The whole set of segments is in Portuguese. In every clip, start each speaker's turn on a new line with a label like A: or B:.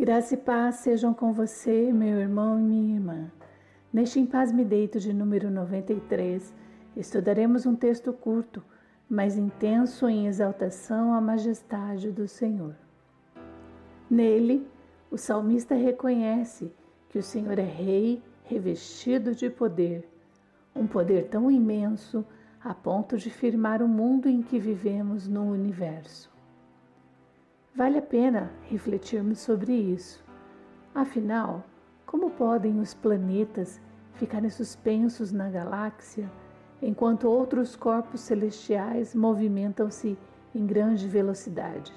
A: Graça e paz sejam com você, meu irmão e minha irmã. Neste Em Paz Me Deito de número 93, estudaremos um texto curto, mas intenso em exaltação à majestade do Senhor. Nele, o salmista reconhece que o Senhor é Rei revestido de poder, um poder tão imenso a ponto de firmar o mundo em que vivemos no universo. Vale a pena refletirmos sobre isso. Afinal, como podem os planetas ficarem suspensos na galáxia enquanto outros corpos celestiais movimentam-se em grande velocidade?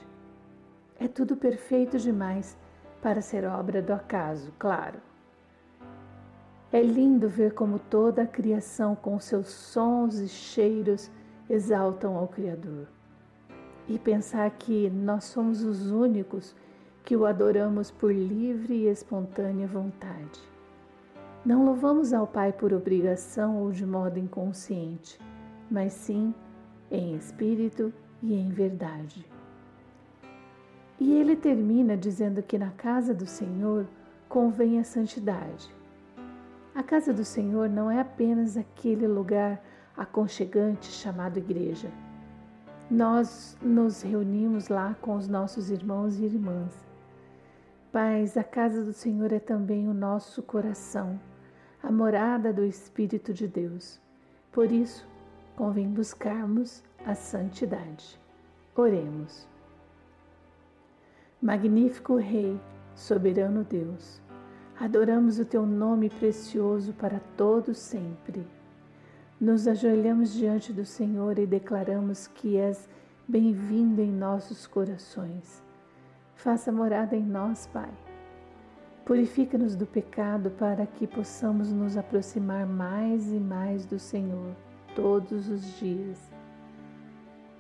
A: É tudo perfeito demais para ser obra do acaso, claro. É lindo ver como toda a criação, com seus sons e cheiros, exaltam ao Criador e pensar que nós somos os únicos que o adoramos por livre e espontânea vontade. Não louvamos ao Pai por obrigação ou de modo inconsciente, mas sim em espírito e em verdade. E ele termina dizendo que na casa do Senhor convém a santidade. A casa do Senhor não é apenas aquele lugar aconchegante chamado igreja nós nos reunimos lá com os nossos irmãos e irmãs. Mas a casa do Senhor é também o nosso coração, a morada do Espírito de Deus. Por isso, convém buscarmos a santidade. Oremos. Magnífico Rei, soberano Deus, adoramos o teu nome precioso para todos sempre. Nos ajoelhamos diante do Senhor e declaramos que és bem-vindo em nossos corações. Faça morada em nós, Pai. Purifica-nos do pecado para que possamos nos aproximar mais e mais do Senhor todos os dias.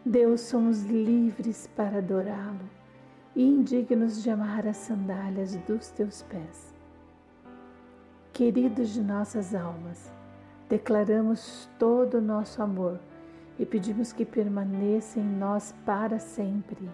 A: Deus, somos livres para adorá-lo e indignos de amarrar as sandálias dos teus pés. Queridos de nossas almas, Declaramos todo o nosso amor e pedimos que permaneça em nós para sempre.